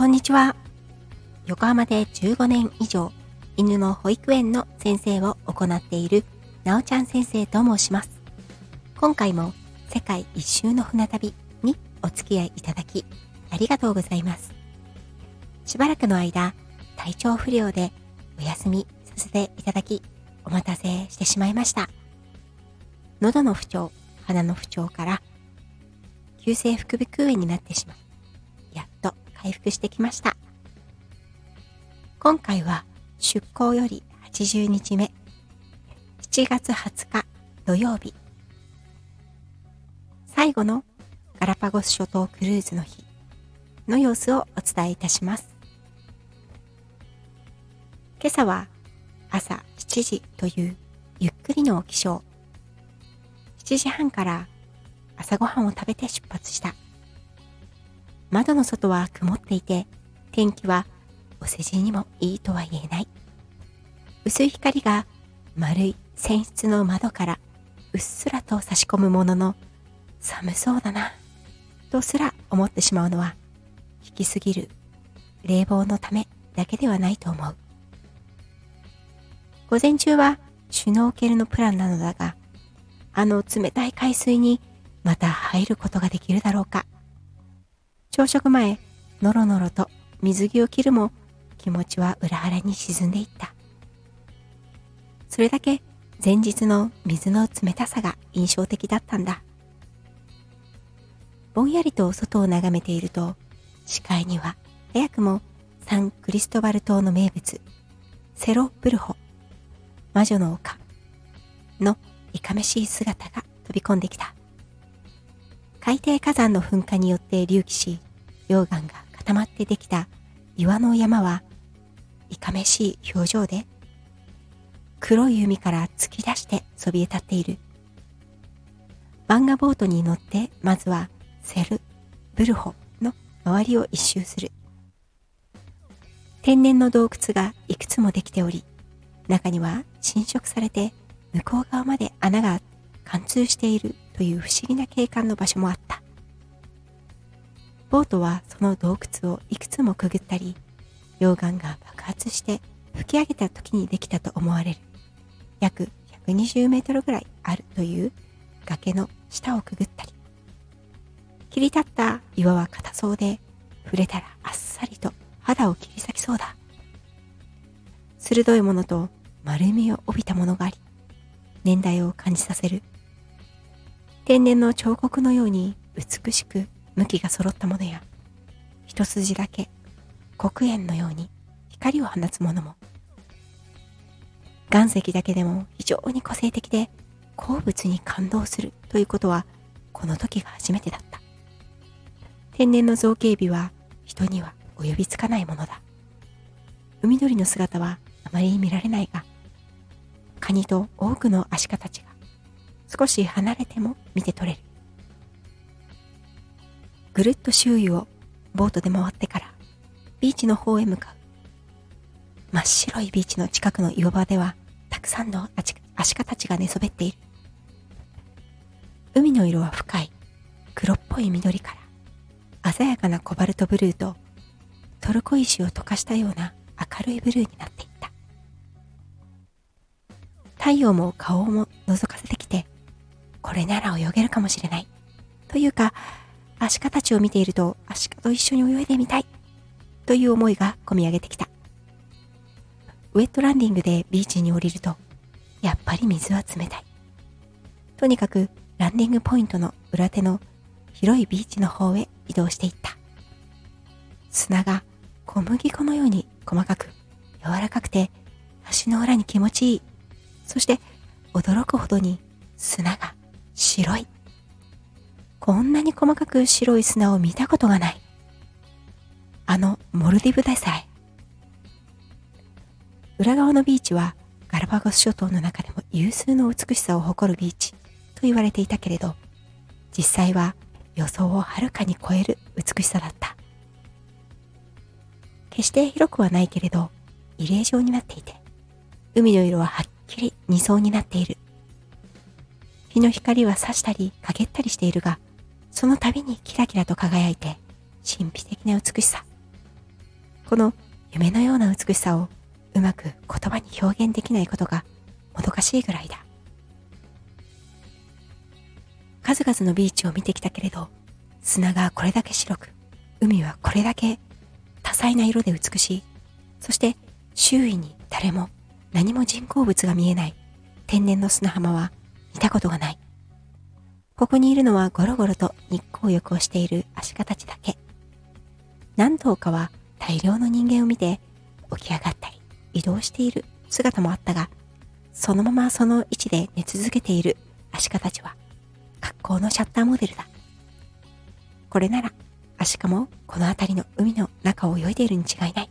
こんにちは。横浜で15年以上、犬の保育園の先生を行っている、なおちゃん先生と申します。今回も世界一周の船旅にお付き合いいただき、ありがとうございます。しばらくの間、体調不良でお休みさせていただき、お待たせしてしまいました。喉の不調、鼻の不調から、急性副鼻腔炎になってしまい、回復してきました。今回は出港より80日目、7月20日土曜日、最後のガラパゴス諸島クルーズの日の様子をお伝えいたします。今朝は朝7時というゆっくりの起床。7時半から朝ごはんを食べて出発した。窓の外は曇っていて、天気はお世辞にもいいとは言えない。薄い光が丸い泉質の窓からうっすらと差し込むものの寒そうだな、とすら思ってしまうのは、引きすぎる冷房のためだけではないと思う。午前中はシュノーケルのプランなのだが、あの冷たい海水にまた入ることができるだろうか。朝食前、のろのろと水着を切るも気持ちは裏腹に沈んでいった。それだけ前日の水の冷たさが印象的だったんだ。ぼんやりと外を眺めていると、視界には早くもサンクリストバル島の名物、セロブルホ、魔女の丘のいかめしい姿が飛び込んできた。海底火山の噴火によって隆起し、溶岩が固まってできた岩の山はいかめしい表情で黒い海から突き出してそびえ立っている。漫画ボートに乗ってまずはセル・ブルホの周りを一周する。天然の洞窟がいくつもできており、中には侵食されて向こう側まで穴が貫通しているという不思議な景観の場所もあった。ボートはその洞窟をいくつもくぐったり、溶岩が爆発して吹き上げた時にできたと思われる約120メートルぐらいあるという崖の下をくぐったり、切り立った岩は硬そうで、触れたらあっさりと肌を切り裂きそうだ。鋭いものと丸みを帯びたものがあり、年代を感じさせる。天然の彫刻のように美しく向きが揃ったものや、一筋だけ黒煙のように光を放つものも、岩石だけでも非常に個性的で鉱物に感動するということはこの時が初めてだった。天然の造形美は人には及びつかないものだ。海鳥の姿はあまり見られないが、カニと多くのアシカたちが少し離れても見て取れる。ぐるっと周囲をボートで回ってからビーチの方へ向かう。真っ白いビーチの近くの岩場ではたくさんのアシカたちが寝そべっている。海の色は深い黒っぽい緑から鮮やかなコバルトブルーとトルコ石を溶かしたような明るいブルーになっていった。太陽も顔も覗かせてきて、これなら泳げるかもしれない。というか、アシカたちを見ていると、アシカと一緒に泳いでみたい。という思いが込み上げてきた。ウェットランディングでビーチに降りると、やっぱり水は冷たい。とにかく、ランディングポイントの裏手の広いビーチの方へ移動していった。砂が小麦粉のように細かく柔らかくて足の裏に気持ちいい。そして驚くほどに砂が白い。こんなに細かく白い砂を見たことがない。あのモルディブでさえ。裏側のビーチはガラパゴス諸島の中でも有数の美しさを誇るビーチと言われていたけれど、実際は予想をはるかに超える美しさだった。決して広くはないけれど、入江状になっていて、海の色ははっきり二層になっている。日の光は差したり陰ったりしているが、その度にキラキラと輝いて、神秘的な美しさ。この夢のような美しさをうまく言葉に表現できないことがもどかしいぐらいだ。数々のビーチを見てきたけれど、砂がこれだけ白く、海はこれだけ多彩な色で美しい。そして周囲に誰も何も人工物が見えない天然の砂浜は見たことがない。ここにいるのはゴロゴロと日光浴をしているアシカたちだけ。何頭かは大量の人間を見て起き上がったり移動している姿もあったが、そのままその位置で寝続けているアシカたちは格好のシャッターモデルだ。これならアシカもこの辺りの海の中を泳いでいるに違いない。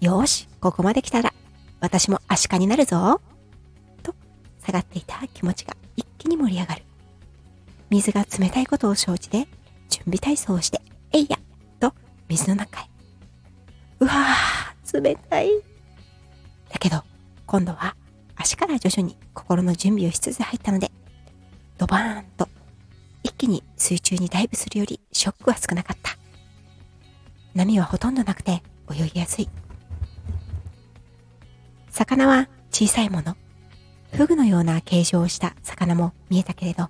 よーし、ここまで来たら私もアシカになるぞ。と下がっていた気持ちが一気に盛り上がる。水が冷たいことを承知で準備体操をして、えいやと水の中へ。うわぁ、冷たい。だけど、今度は足から徐々に心の準備をしつつ入ったので、ドバーンと一気に水中にダイブするよりショックは少なかった。波はほとんどなくて泳ぎやすい。魚は小さいもの。フグのような形状をした魚も見えたけれど、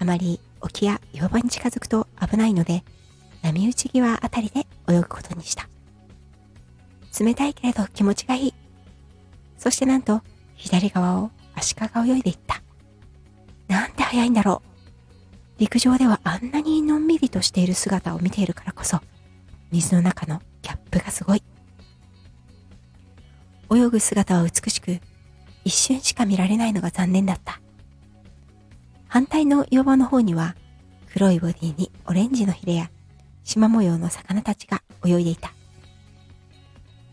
あまり沖や岩場に近づくと危ないので、波打ち際あたりで泳ぐことにした。冷たいけれど気持ちがいい。そしてなんと、左側をアシカが泳いでいった。なんて早いんだろう。陸上ではあんなにのんびりとしている姿を見ているからこそ、水の中のギャップがすごい。泳ぐ姿は美しく、一瞬しか見られないのが残念だった。反対の岩場の方には黒いボディにオレンジのヒレや縞模様の魚たちが泳いでいた。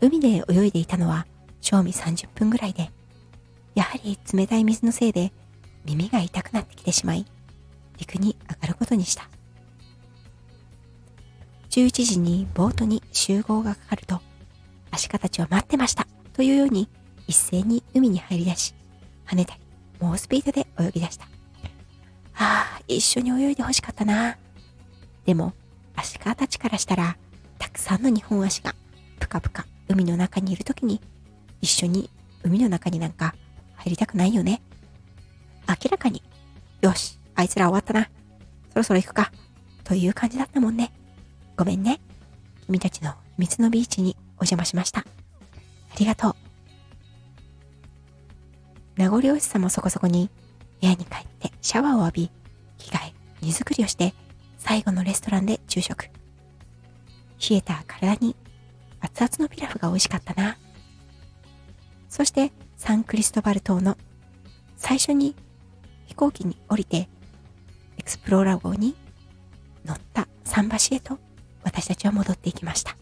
海で泳いでいたのは正味30分ぐらいで、やはり冷たい水のせいで耳が痛くなってきてしまい、陸に上がることにした。11時にボートに集合がかかると、アシカたちは待ってましたというように一斉に海に入り出し、跳ねたり猛スピードで泳ぎ出した。ああ、一緒に泳いで欲しかったな。でも、アシカたちからしたら、たくさんの日本足がぷかぷか海の中にいる時に、一緒に海の中になんか入りたくないよね。明らかに、よし、あいつら終わったな。そろそろ行くか。という感じだったもんね。ごめんね。君たちの秘密のビーチにお邪魔しました。ありがとう。名残惜しさもそこそこに部屋に帰ってシャワーを浴び、着替え、荷造りをして、最後のレストランで昼食。冷えた体に熱々のピラフが美味しかったな。そしてサンクリストバル島の最初に飛行機に降りてエクスプローラー号に乗った桟橋へと私たちは戻っていきました。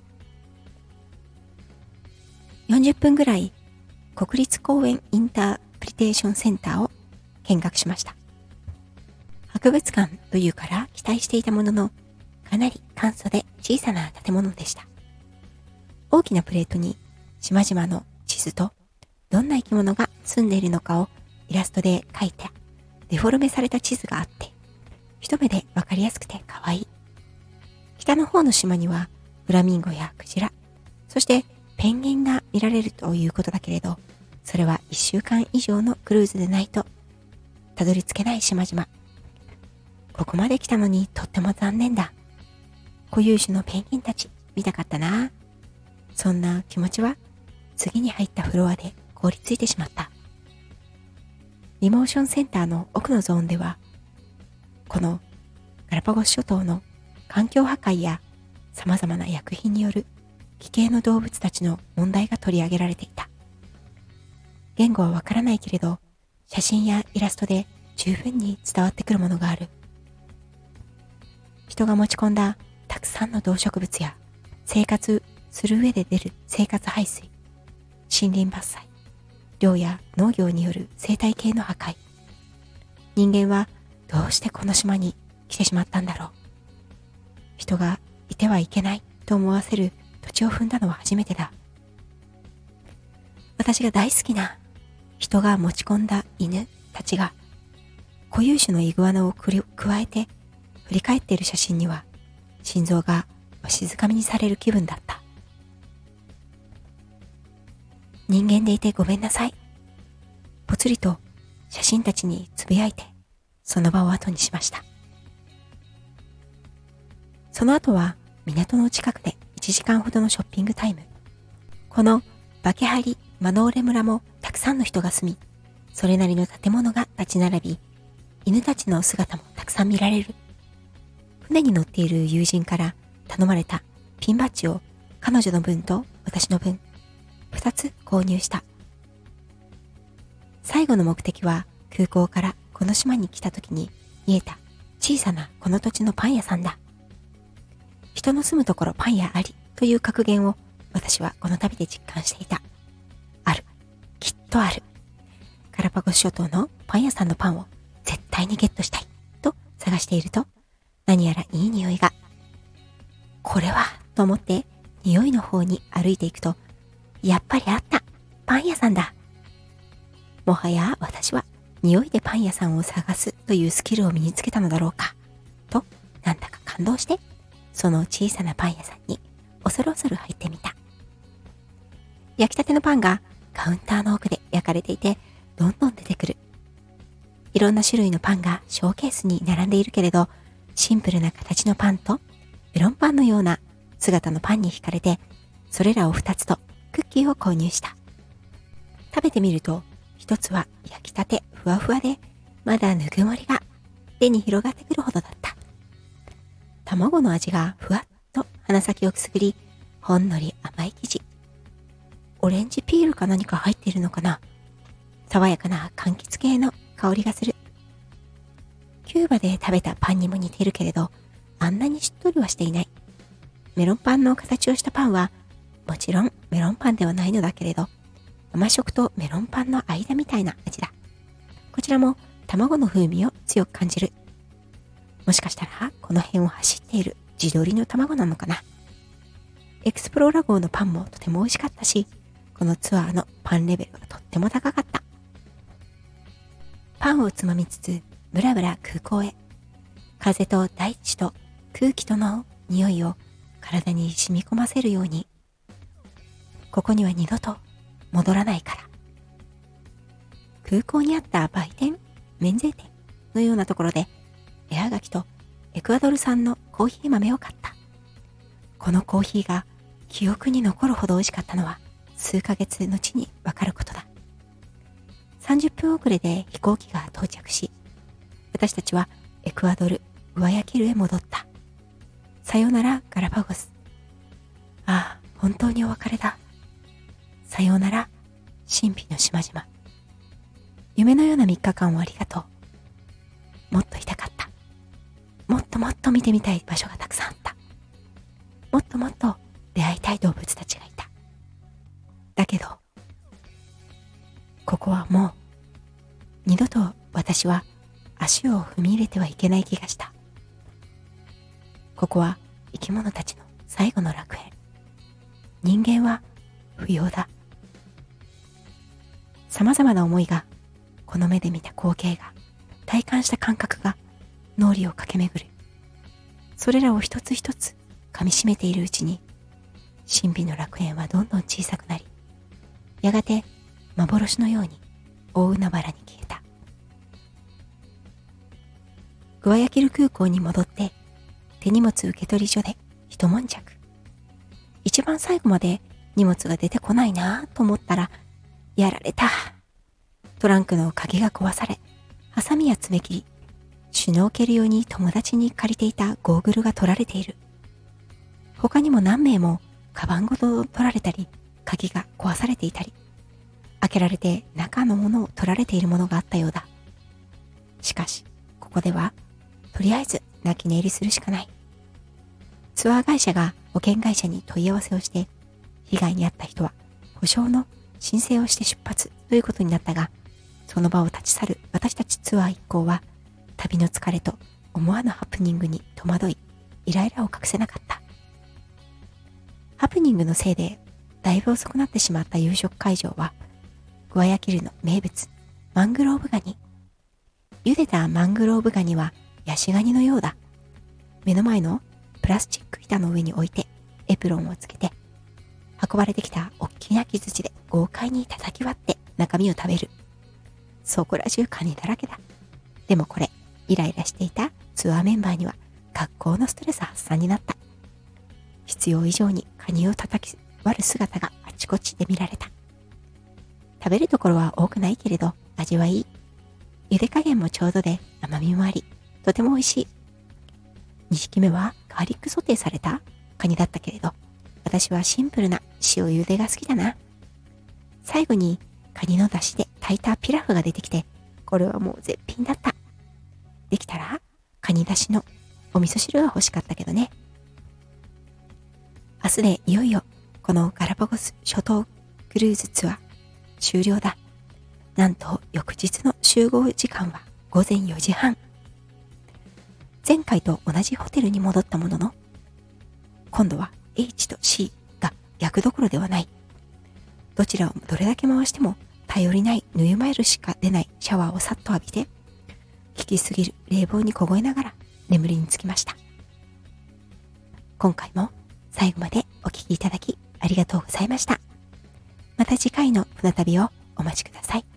40分ぐらい国立公園インタープリテーションセンターを見学しました。博物館というから期待していたものの、かなり簡素で小さな建物でした。大きなプレートに島々の地図とどんな生き物が住んでいるのかをイラストで描いたデフォルメされた地図があって、一目でわかりやすくて可愛い。北の方の島にはフラミンゴやクジラ、そしてペンギンが見られるということだけれど、それは1週間以上のクルーズでないとたどり着けない島々。ここまで来たのにとっても残念だ。固有種のペンギンたち見たかったな。そんな気持ちは次に入ったフロアで凍りついてしまった。リモーションセンターの奥のゾーンでは、このガラパゴス諸島の環境破壊や様々な薬品による奇形の動物たちの問題が取り上げられていた。言語はわからないけれど、写真やイラストで十分に伝わってくるものがある。人が持ち込んだたくさんの動植物や生活する上で出る生活排水、森林伐採、漁や農業による生態系の破壊。人間はどうしてこの島に来てしまったんだろう。人がいてはいけないと思わせる土地を踏んだのは初めてだ。私が大好きな人が持ち込んだ犬たちが固有種のイグアナをく加えて振り返っている写真には心臓がわしづかみにされる気分だった。人間でいてごめんなさい。ぽつりと写真たちにつぶやいて、その場を後にしました。その後は港の近くで1時間ほどのショッピングタイム。このバケハリマノーレ村もたくさんの人が住み、それなりの建物が立ち並び、犬たちの姿もたくさん見られる。船に乗っている友人から頼まれたピンバッジを彼女の分と私の分、二つ購入した。最後の目的は空港からこの島に来た時に見えた小さなこの土地のパン屋さんだ。人の住むところパン屋ありという格言を私はこの旅で実感していた。ある。きっとある。ガラパゴス諸島のパン屋さんのパンを絶対にゲットしたいと探していると何やらいい匂いが。これはと思って匂いの方に歩いていくとやっぱりあったパン屋さんだ。もはや私は匂いでパン屋さんを探すというスキルを身につけたのだろうかとなんだか感動してその小さなパン屋さんに恐る恐る入ってみた。焼きたてのパンがカウンターの奥で焼かれていてどんどん出てくる。いろんな種類のパンがショーケースに並んでいるけれどシンプルな形のパンとメロンパンのような姿のパンに惹かれてそれらを2つとクッキーを購入した食べてみると1つは焼きたてふわふわでまだぬくもりが手に広がってくるほどだった卵の味がふわっと鼻先をくすぐり、ほんのり甘い生地。オレンジピールか何か入っているのかな爽やかな柑橘系の香りがする。キューバで食べたパンにも似ているけれど、あんなにしっとりはしていない。メロンパンの形をしたパンは、もちろんメロンパンではないのだけれど、甘食とメロンパンの間みたいな味だ。こちらも卵の風味を強く感じる。もしかしたらこの辺を走っている自撮りの卵なのかな。エクスプローラ号のパンもとても美味しかったし、このツアーのパンレベルがとっても高かった。パンをつまみつつ、ブラブラ空港へ。風と大地と空気との匂いを体に染み込ませるように。ここには二度と戻らないから。空港にあった売店、免税店のようなところで絵はがきとエクアドル産のコーヒー豆を買った。このコーヒーが記憶に残るほど美味しかったのは数ヶ月後にわかることだ。30分遅れで飛行機が到着し、私たちはエクアドル・グアヤキルへ戻った。さよならガラパゴス。ああ、本当にお別れだ。さようなら、神秘の島々。夢のような3日間をありがとう。もっといたかった。もっともっと見てみたい場所がたくさんあった。もっともっと出会いたい動物たちがいた。だけど、ここはもう、二度と私は足を踏み入れてはいけない気がした。ここは生き物たちの最後の楽園。人間は不要だ。様々な思いが、この目で見た光景が、体感した感覚が脳裏を駆け巡る。それらを一つ一つ噛みしめているうちに、神秘の楽園はどんどん小さくなり、やがて幻のように大海原に消えた。グアヤキル空港に戻って手荷物受取所で一悶着。一番最後まで荷物が出てこないなぁと思ったら、やられた。トランクの鍵が壊され、ハサミや爪切り、シュノーケル用に友達に借りていたゴーグルが取られている。他にも何名もカバンごと取られたり、鍵が壊されていたり、開けられて中のものを取られているものがあったようだ。しかし、ここでは、とりあえず泣き寝入りするしかない。ツアー会社が保険会社に問い合わせをして、被害に遭った人は保証の申請をして出発ということになったが、その場を立ち去る私たちツアー一行は、旅の疲れと思わぬハプニングに戸惑い、イライラを隠せなかった。ハプニングのせいで、だいぶ遅くなってしまった夕食会場は、グアヤキルの名物、マングローブガニ。茹でたマングローブガニは、ヤシガニのようだ。目の前のプラスチック板の上に置いて、エプロンをつけて、運ばれてきた大きな木槌で豪快に叩き割って中身を食べる。そこら中カニだらけだ。でもこれ、イライラしていたツアーメンバーには学校のストレス発散になった。必要以上にカニを叩き割る姿があちこちで見られた。食べるところは多くないけれど味はいい。茹で加減もちょうどで甘みもあり、とても美味しい。2匹目はガーリックソテーされた？カニだったけれど、私はシンプルな塩茹でが好きだな。最後にカニの出汁で炊いたピラフが出てきて、これはもう絶品だった。できたら、カニ出汁のお味噌汁が欲しかったけどね。明日でいよいよ、このガラパゴス諸島クルーズツアー終了だ。なんと翌日の集合時間は午前4時半。前回と同じホテルに戻ったものの、今度は H と C が逆どころではない。どちらをどれだけ回しても頼りない縫いマイルしか出ないシャワーをさっと浴びて、効きすぎる冷房に凍えながら眠りにつきました。今回も最後までお聴きいただきありがとうございました。また次回の船旅をお待ちください。